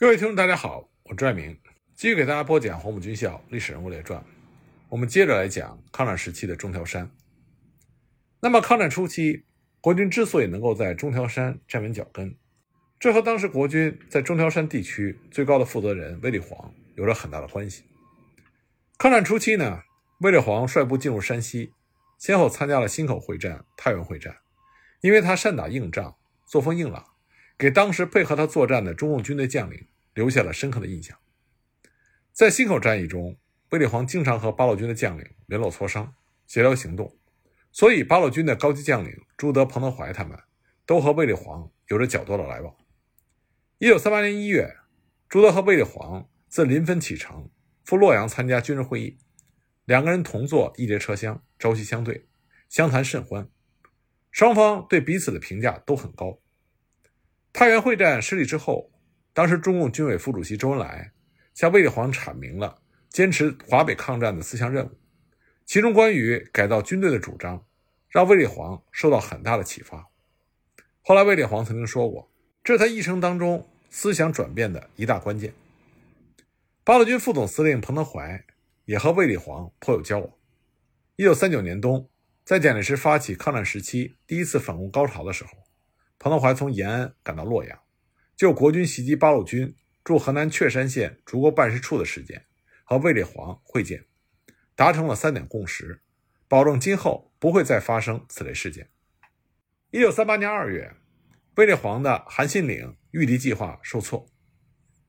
各位听众，大家好，我朱爱明，继续给大家播讲黄埔军校历史人物列传。我们接着来讲抗战时期的中条山。那么，抗战初期，国军之所以能够在中条山站稳脚跟，这和当时国军在中条山地区最高的负责人卫立煌有着很大的关系。抗战初期呢，卫立煌率部进入山西，先后参加了忻口会战、太原会战，因为他善打硬仗，作风硬朗。给当时配合他作战的中共军队将领留下了深刻的印象。在忻口战役中，卫立煌经常和八路军的将领联络磋商、协调行动，所以八路军的高级将领朱德、彭德怀他们都和卫立煌有着较多的来往。一九三八年一月，朱德和卫立煌自临汾启程赴洛阳参加军事会议，两个人同坐一节车厢，朝夕相对，相谈甚欢，双方对彼此的评价都很高。太原会战失利之后，当时中共军委副主席周恩来向卫立煌阐明了坚持华北抗战的四项任务，其中关于改造军队的主张，让卫立煌受到很大的启发。后来，卫立煌曾经说过，这是他一生当中思想转变的一大关键。八路军副总司令彭德怀也和卫立煌颇有交往。一九三九年冬，在蒋介石发起抗战时期第一次反攻高潮的时候。彭德怀从延安赶到洛阳，就国军袭击八路军驻河南确山县竹沟办事处的事件，和卫立煌会见，达成了三点共识，保证今后不会再发生此类事件。一九三八年二月，卫立煌的韩信岭御敌计划受挫，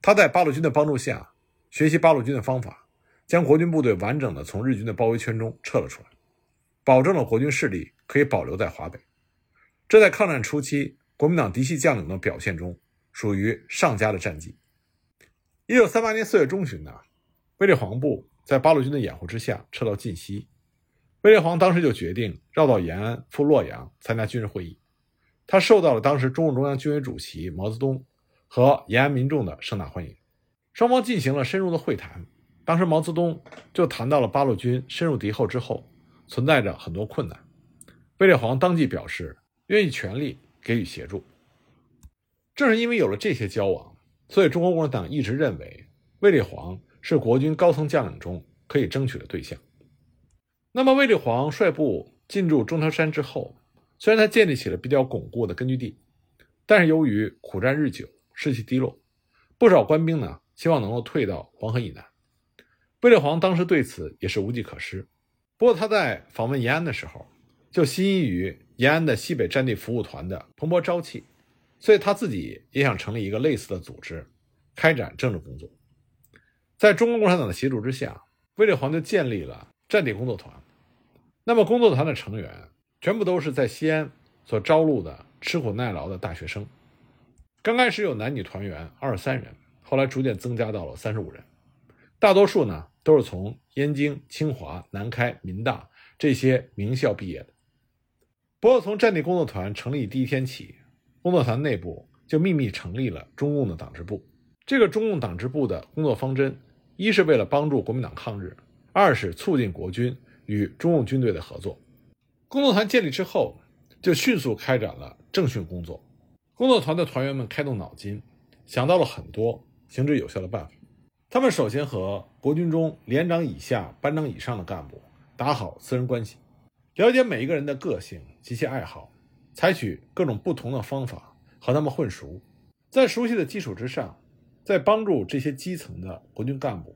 他在八路军的帮助下，学习八路军的方法，将国军部队完整的从日军的包围圈中撤了出来，保证了国军势力可以保留在华北。这在抗战初期。国民党嫡系将领的表现中，属于上佳的战绩。一九三八年四月中旬呢，卫立煌部在八路军的掩护之下撤到晋西，卫立煌当时就决定绕道延安赴洛阳参加军事会议。他受到了当时中共中央军委主席毛泽东和延安民众的盛大欢迎，双方进行了深入的会谈。当时毛泽东就谈到了八路军深入敌后之后存在着很多困难，卫立煌当即表示愿意全力。给予协助。正是因为有了这些交往，所以中国共产党一直认为卫立煌是国军高层将领中可以争取的对象。那么，卫立煌率部进驻中条山之后，虽然他建立起了比较巩固的根据地，但是由于苦战日久，士气低落，不少官兵呢希望能够退到黄河以南。卫立煌当时对此也是无计可施。不过他在访问延安的时候，就心仪于。延安的西北战地服务团的蓬勃朝气，所以他自己也想成立一个类似的组织，开展政治工作。在中国共产党的协助之下，卫立煌就建立了战地工作团。那么，工作团的成员全部都是在西安所招录的吃苦耐劳的大学生。刚开始有男女团员二十三人，后来逐渐增加到了三十五人。大多数呢都是从燕京、清华、南开、民大这些名校毕业的。不过，从战地工作团成立第一天起，工作团内部就秘密成立了中共的党支部。这个中共党支部的工作方针，一是为了帮助国民党抗日，二是促进国军与中共军队的合作。工作团建立之后，就迅速开展了政训工作。工作团的团员们开动脑筋，想到了很多行之有效的办法。他们首先和国军中连长以下、班长以上的干部打好私人关系。了解每一个人的个性及其爱好，采取各种不同的方法和他们混熟，在熟悉的基础之上，再帮助这些基层的国军干部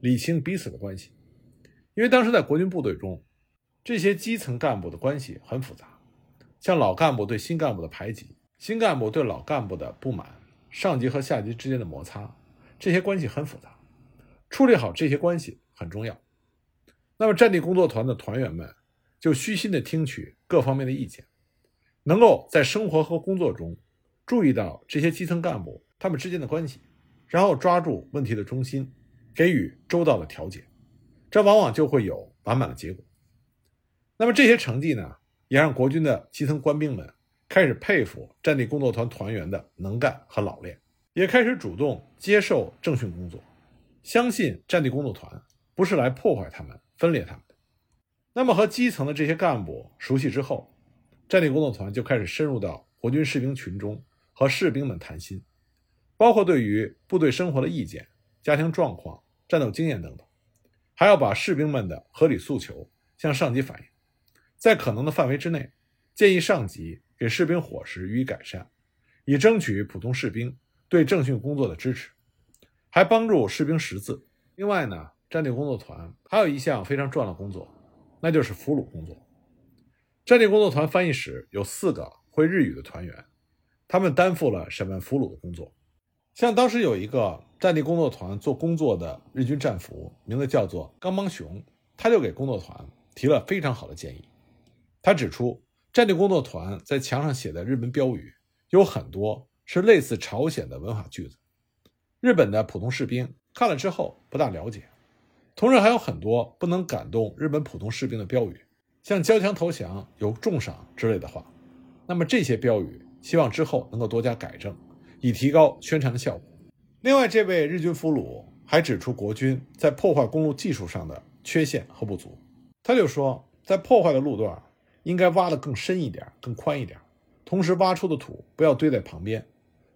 理清彼此的关系。因为当时在国军部队中，这些基层干部的关系很复杂，像老干部对新干部的排挤，新干部对老干部的不满，上级和下级之间的摩擦，这些关系很复杂。处理好这些关系很重要。那么，战地工作团的团员们。就虚心的听取各方面的意见，能够在生活和工作中注意到这些基层干部他们之间的关系，然后抓住问题的中心，给予周到的调解，这往往就会有完满的结果。那么这些成绩呢，也让国军的基层官兵们开始佩服战地工作团团员的能干和老练，也开始主动接受政训工作，相信战地工作团不是来破坏他们、分裂他们。那么和基层的这些干部熟悉之后，战地工作团就开始深入到国军士兵群中和士兵们谈心，包括对于部队生活的意见、家庭状况、战斗经验等等，还要把士兵们的合理诉求向上级反映，在可能的范围之内，建议上级给士兵伙食予以改善，以争取普通士兵对政训工作的支持，还帮助士兵识字。另外呢，战地工作团还有一项非常重要的工作，那就是俘虏工作。战地工作团翻译室有四个会日语的团员，他们担负了审问俘虏的工作。像当时有一个战地工作团做工作的日军战俘，名字叫做冈邦雄，他就给工作团提了非常好的建议。他指出，战地工作团在墙上写的日本标语有很多是类似朝鲜的文法句子，日本的普通士兵看了之后不大了解。同时还有很多不能感动日本普通士兵的标语。像交枪投降有重赏之类的话，那么这些标语希望之后能够多加改正，以提高宣传的效果。另外，这位日军俘虏还指出国军在破坏公路技术上的缺陷和不足。他就说，在破坏的路段应该挖得更深一点、更宽一点，同时挖出的土不要堆在旁边，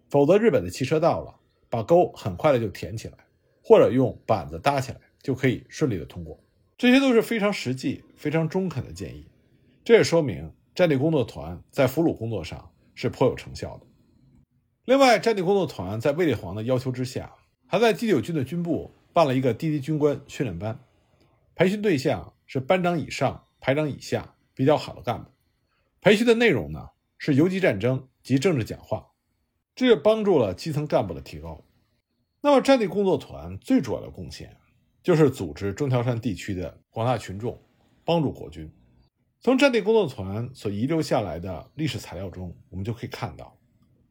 否则日本的汽车到了，把沟很快的就填起来，或者用板子搭起来，就可以顺利的通过。这些都是非常实际、非常中肯的建议，这也说明战地工作团在俘虏工作上是颇有成效的。另外，战地工作团在卫立煌的要求之下，还在第九军的军部办了一个低级军官训练班，培训对象是班长以上、排长以下比较好的干部。培训的内容呢是游击战争及政治讲话，这也帮助了基层干部的提高。那么，战地工作团最主要的贡献。就是组织中条山地区的广大群众，帮助国军。从战地工作团所遗留下来的历史材料中，我们就可以看到，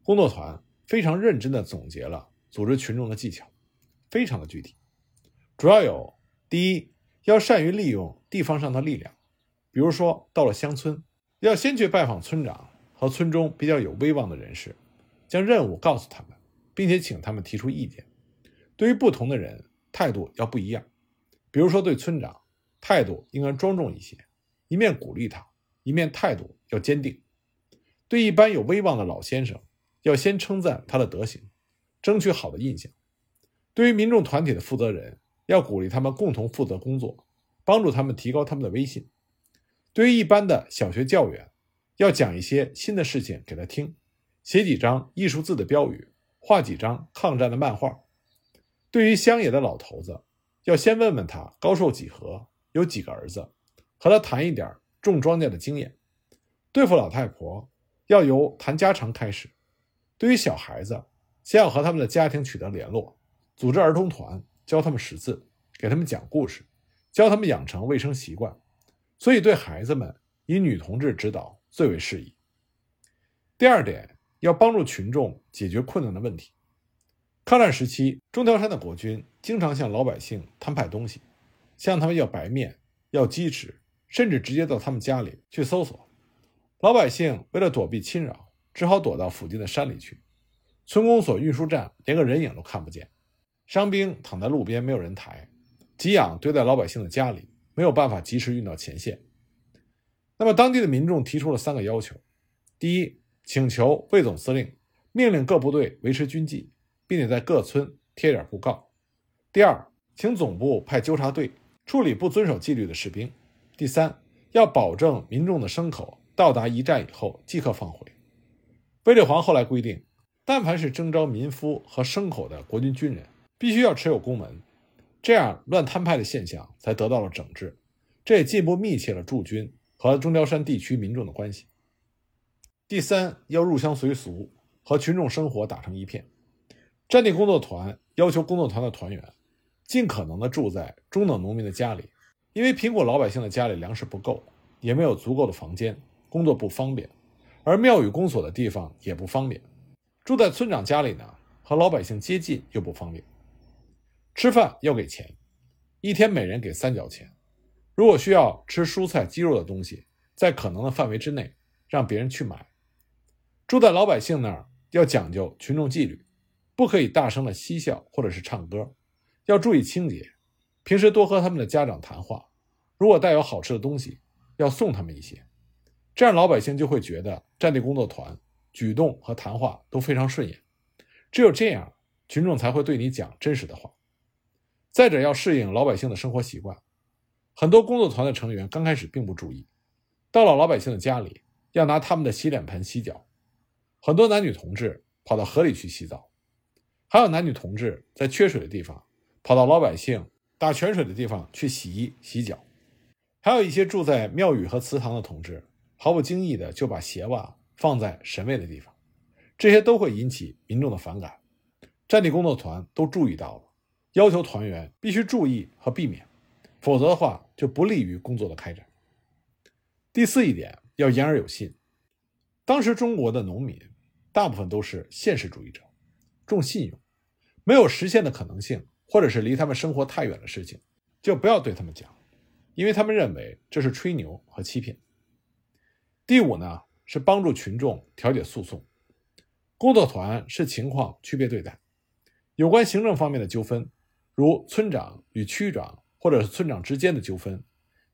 工作团非常认真地总结了组织群众的技巧，非常的具体。主要有：第一，要善于利用地方上的力量，比如说到了乡村，要先去拜访村长和村中比较有威望的人士，将任务告诉他们，并且请他们提出意见。对于不同的人。态度要不一样，比如说对村长，态度应该庄重一些，一面鼓励他，一面态度要坚定。对一般有威望的老先生，要先称赞他的德行，争取好的印象。对于民众团体的负责人，要鼓励他们共同负责工作，帮助他们提高他们的威信。对于一般的小学教员，要讲一些新的事情给他听，写几张艺术字的标语，画几张抗战的漫画。对于乡野的老头子，要先问问他高寿几何，有几个儿子，和他谈一点种庄稼的经验。对付老太婆，要由谈家常开始。对于小孩子，先要和他们的家庭取得联络，组织儿童团，教他们识字，给他们讲故事，教他们养成卫生习惯。所以，对孩子们以女同志指导最为适宜。第二点，要帮助群众解决困难的问题。抗战时期，中条山的国军经常向老百姓摊派东西，向他们要白面、要鸡翅，甚至直接到他们家里去搜索。老百姓为了躲避侵扰，只好躲到附近的山里去。村公所运输站连个人影都看不见，伤兵躺在路边没有人抬，给养堆在老百姓的家里，没有办法及时运到前线。那么，当地的民众提出了三个要求：第一，请求魏总司令命令各部队维持军纪。并且在各村贴点布告。第二，请总部派纠察队处理不遵守纪律的士兵。第三，要保证民众的牲口到达一站以后即刻放回。卫立煌后来规定，但凡是征召民夫和牲口的国军军人，必须要持有公文，这样乱摊派的现象才得到了整治。这也进一步密切了驻军和中条山地区民众的关系。第三，要入乡随俗，和群众生活打成一片。战地工作团要求工作团的团员尽可能的住在中等农民的家里，因为贫苦老百姓的家里粮食不够，也没有足够的房间，工作不方便，而庙宇公所的地方也不方便。住在村长家里呢，和老百姓接近又不方便。吃饭要给钱，一天每人给三角钱。如果需要吃蔬菜、鸡肉的东西，在可能的范围之内，让别人去买。住在老百姓那儿要讲究群众纪律。不可以大声的嬉笑或者是唱歌，要注意清洁。平时多和他们的家长谈话，如果带有好吃的东西，要送他们一些，这样老百姓就会觉得战地工作团举动和谈话都非常顺眼。只有这样，群众才会对你讲真实的话。再者，要适应老百姓的生活习惯，很多工作团的成员刚开始并不注意，到了老百姓的家里，要拿他们的洗脸盆洗脚，很多男女同志跑到河里去洗澡，还有男女同志在缺水的地方跑到老百姓打泉水的地方去洗衣洗脚，还有一些住在庙宇和祠堂的同志，毫不经意的就把鞋袜放在神位的地方，这些都会引起民众的反感。战地工作团都注意到了。要求团员必须注意和避免，否则的话就不利于工作的开展。第四一点要言而有信。当时中国的农民大部分都是现实主义者，重信用，没有实现的可能性，或者是离他们生活太远的事情，就不要对他们讲，因为他们认为这是吹牛和欺骗。第五呢是帮助群众调解诉讼，工作团视情况区别对待，有关行政方面的纠纷。如村长与区长，或者是村长之间的纠纷，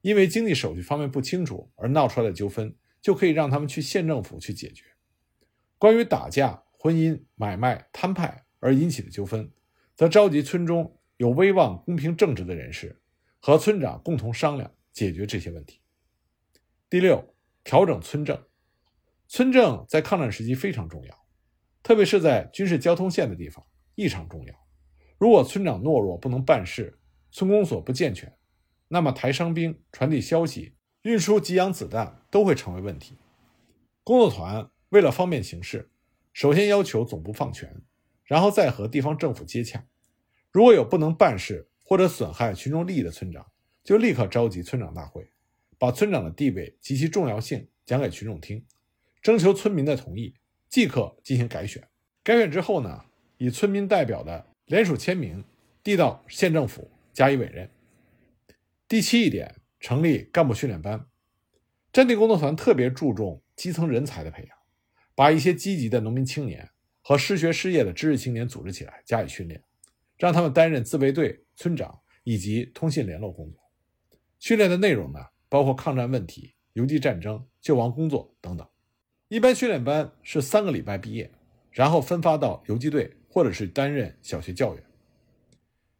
因为经济手续方面不清楚而闹出来的纠纷，就可以让他们去县政府去解决。关于打架、婚姻、买卖、摊派而引起的纠纷，则召集村中有威望、公平正直的人士，和村长共同商量解决这些问题。第六，调整村政。村政在抗战时期非常重要，特别是在军事交通线的地方异常重要。如果村长懦弱不能办事，村公所不健全，那么抬伤兵、传递消息、运输给养子弹都会成为问题。工作团为了方便行事，首先要求总部放权，然后再和地方政府接洽。如果有不能办事或者损害群众利益的村长，就立刻召集村长大会，把村长的地位及其重要性讲给群众听，征求村民的同意，即刻进行改选。改选之后呢，以村民代表的。联署签名，递到县政府加以委任。第七一点，成立干部训练班。战地工作团特别注重基层人才的培养，把一些积极的农民青年和失学失业的知识青年组织起来加以训练，让他们担任自卫队村长以及通信联络工作。训练的内容呢，包括抗战问题、游击战争、救亡工作等等。一般训练班是三个礼拜毕业，然后分发到游击队。或者是担任小学教员。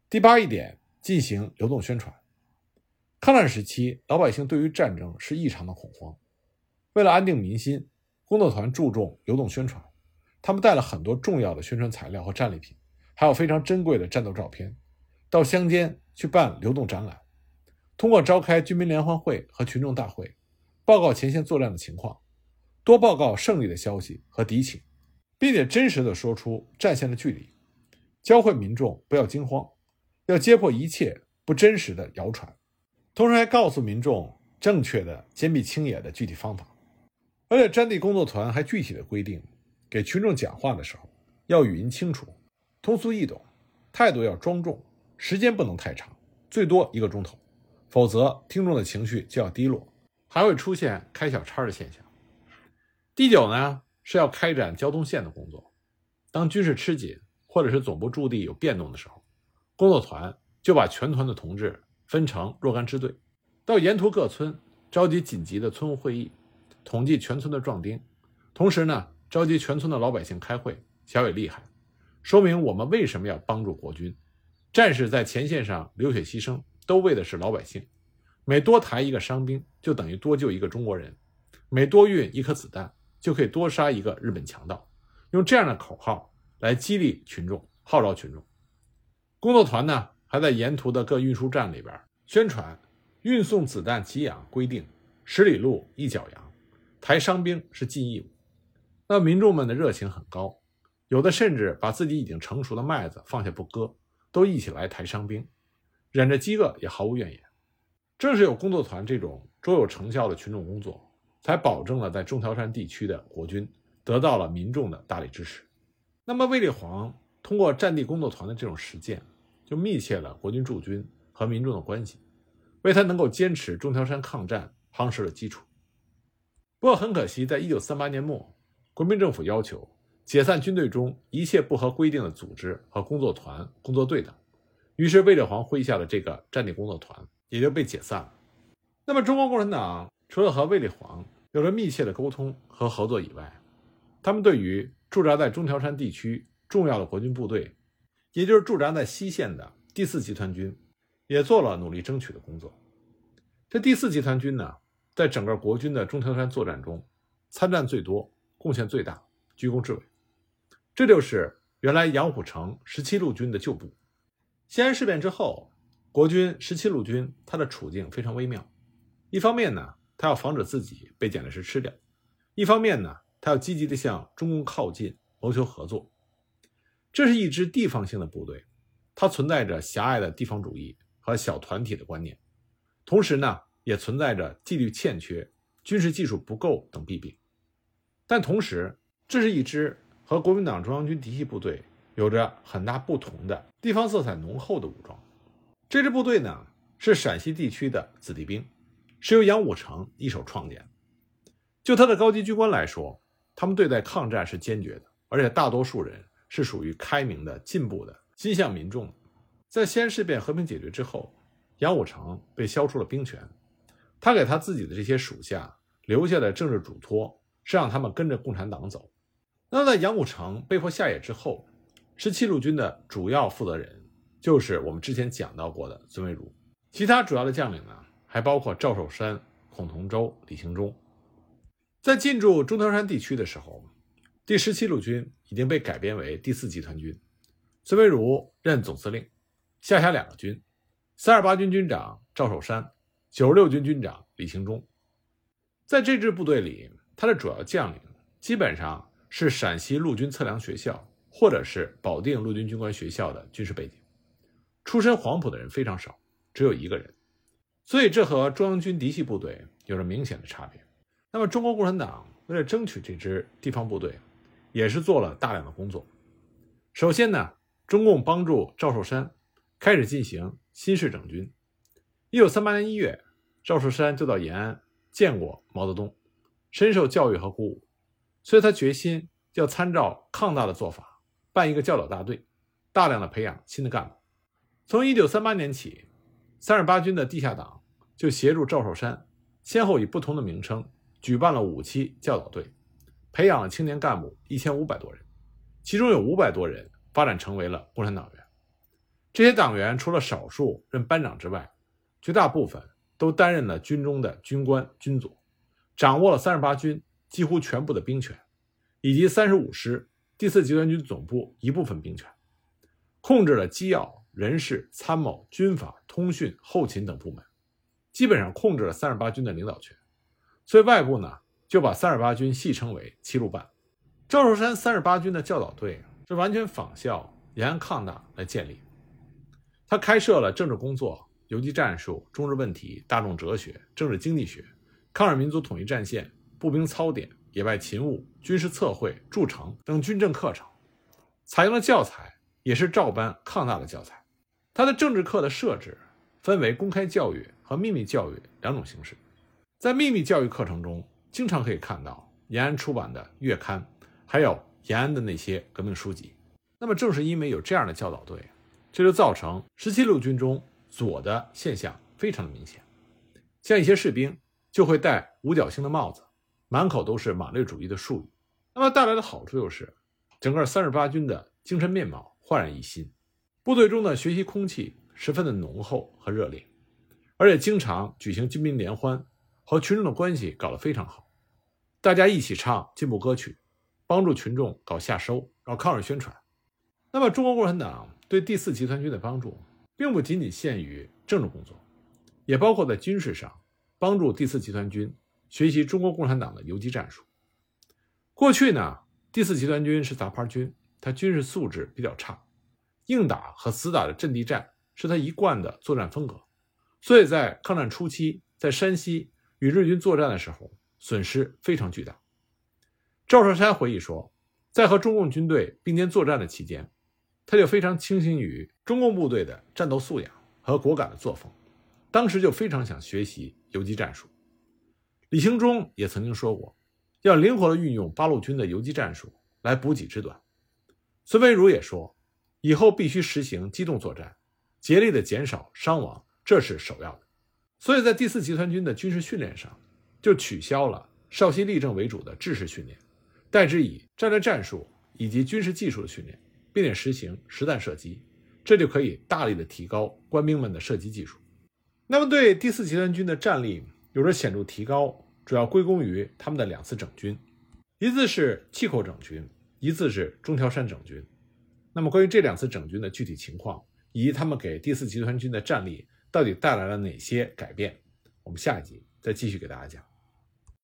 第八一点，进行流动宣传。抗战时期，老百姓对于战争是异常的恐慌。为了安定民心，工作团注重流动宣传。他们带了很多重要的宣传材料和战利品，还有非常珍贵的战斗照片，到乡间去办流动展览。通过召开军民联欢会和群众大会，报告前线作战的情况，多报告胜利的消息和敌情。并且真实的说出战线的距离，教会民众不要惊慌，要揭破一切不真实的谣传，同时还告诉民众正确的坚壁清野的具体方法。而且战地工作团还具体的规定，给群众讲话的时候要语音清楚、通俗易懂，态度要庄重，时间不能太长，最多一个钟头，否则听众的情绪就要低落，还会出现开小差的现象。第九呢？是要开展交通线的工作。当军事吃紧，或者是总部驻地有变动的时候，工作团就把全团的同志分成若干支队，到沿途各村召集紧急的村务会议，统计全村的壮丁，同时呢，召集全村的老百姓开会，小伟厉害，说明我们为什么要帮助国军。战士在前线上流血牺牲，都为的是老百姓。每多抬一个伤兵，就等于多救一个中国人；每多运一颗子弹。就可以多杀一个日本强盗，用这样的口号来激励群众，号召群众。工作团呢，还在沿途的各运输站里边宣传：运送子弹给养规定，十里路一脚羊，抬伤兵是尽义务。那民众们的热情很高，有的甚至把自己已经成熟的麦子放下不割，都一起来抬伤兵，忍着饥饿也毫无怨言。正是有工作团这种卓有成效的群众工作。才保证了在中条山地区的国军得到了民众的大力支持。那么，卫立煌通过战地工作团的这种实践，就密切了国军驻军和民众的关系，为他能够坚持中条山抗战夯实了基础。不过，很可惜，在一九三八年末，国民政府要求解散军队中一切不合规定的组织和工作团、工作队等，于是卫立煌麾下的这个战地工作团也就被解散了。那么，中国共产党除了和卫立煌有着密切的沟通和合作以外，他们对于驻扎在中条山地区重要的国军部队，也就是驻扎在西线的第四集团军，也做了努力争取的工作。这第四集团军呢，在整个国军的中条山作战中，参战最多，贡献最大，居功至伟。这就是原来杨虎城十七路军的旧部。西安事变之后，国军十七路军它的处境非常微妙。一方面呢，他要防止自己被蒋介石吃掉；一方面呢，他要积极的向中共靠近，谋求合作。这是一支地方性的部队，它存在着狭隘的地方主义和小团体的观念，同时呢，也存在着纪律欠缺、军事技术不够等弊病。但同时，这是一支和国民党中央军嫡系部队有着很大不同的地方色彩浓厚的武装。这支部队呢，是陕西地区的子弟兵。是由杨虎城一手创建。就他的高级军官来说，他们对待抗战是坚决的，而且大多数人是属于开明的、进步的、心向民众的。在西安事变和平解决之后，杨虎城被消除了兵权，他给他自己的这些属下留下的政治嘱托是让他们跟着共产党走。那在杨虎城被迫下野之后，十七路军的主要负责人就是我们之前讲到过的孙维如，其他主要的将领呢？还包括赵寿山、孔同舟、李兴忠。在进驻中条山地区的时候，第十七路军已经被改编为第四集团军，孙维如任总司令，下辖两个军：三二八军军长赵寿山，九十六军军长李兴忠。在这支部队里，他的主要将领基本上是陕西陆军测量学校或者是保定陆军军官学校的军事背景，出身黄埔的人非常少，只有一个人。所以，这和中央军嫡系部队有着明显的差别。那么，中国共产党为了争取这支地方部队，也是做了大量的工作。首先呢，中共帮助赵寿山开始进行新式整军。一九三八年一月，赵寿山就到延安见过毛泽东，深受教育和鼓舞，所以他决心要参照抗大的做法，办一个教导大队，大量的培养新的干部。从一九三八年起，三十八军的地下党。就协助赵寿山，先后以不同的名称举办了五期教导队，培养了青年干部一千五百多人，其中有五百多人发展成为了共产党员。这些党员除了少数任班长之外，绝大部分都担任了军中的军官、军佐，掌握了三十八军几乎全部的兵权，以及三十五师第四集团军总部一部分兵权，控制了机要、人事、参谋、军法、通讯、后勤等部门。基本上控制了三十八军的领导权，所以外部呢就把三十八军戏称为七路半。赵寿山三十八军的教导队是完全仿效延安抗大来建立。他开设了政治工作、游击战术、中日问题、大众哲学、政治经济学、抗日民族统一战线、步兵操点、野外勤务、军事测绘、筑城等军政课程，采用的教材也是照搬抗大的教材。他的政治课的设置分为公开教育。和秘密教育两种形式，在秘密教育课程中，经常可以看到延安出版的月刊，还有延安的那些革命书籍。那么，正是因为有这样的教导队，这就造成十七路军中左的现象非常的明显。像一些士兵就会戴五角星的帽子，满口都是马列主义的术语。那么带来的好处就是，整个三十八军的精神面貌焕然一新，部队中的学习空气十分的浓厚和热烈。而且经常举行军民联欢，和群众的关系搞得非常好，大家一起唱进步歌曲，帮助群众搞夏收、搞抗日宣传。那么，中国共产党对第四集团军的帮助，并不仅仅限于政治工作，也包括在军事上帮助第四集团军学习中国共产党的游击战术。过去呢，第四集团军是杂牌军，它军事素质比较差，硬打和死打的阵地战是他一贯的作战风格。所以在抗战初期，在山西与日军作战的时候，损失非常巨大。赵少山回忆说，在和中共军队并肩作战的期间，他就非常倾心于中共部队的战斗素养和果敢的作风，当时就非常想学习游击战术。李兴忠也曾经说过，要灵活的运用八路军的游击战术来补给之短。孙维如也说，以后必须实行机动作战，竭力的减少伤亡。这是首要的，所以在第四集团军的军事训练上，就取消了少息立正为主的制式训练，代之以战略战术以及军事技术的训练，并且实行实弹射击，这就可以大力的提高官兵们的射击技术。那么，对第四集团军的战力有着显著提高，主要归功于他们的两次整军，一次是气口整军，一次是中条山整军。那么，关于这两次整军的具体情况，以及他们给第四集团军的战力到底带来了哪些改变，我们下一集再继续给大家讲。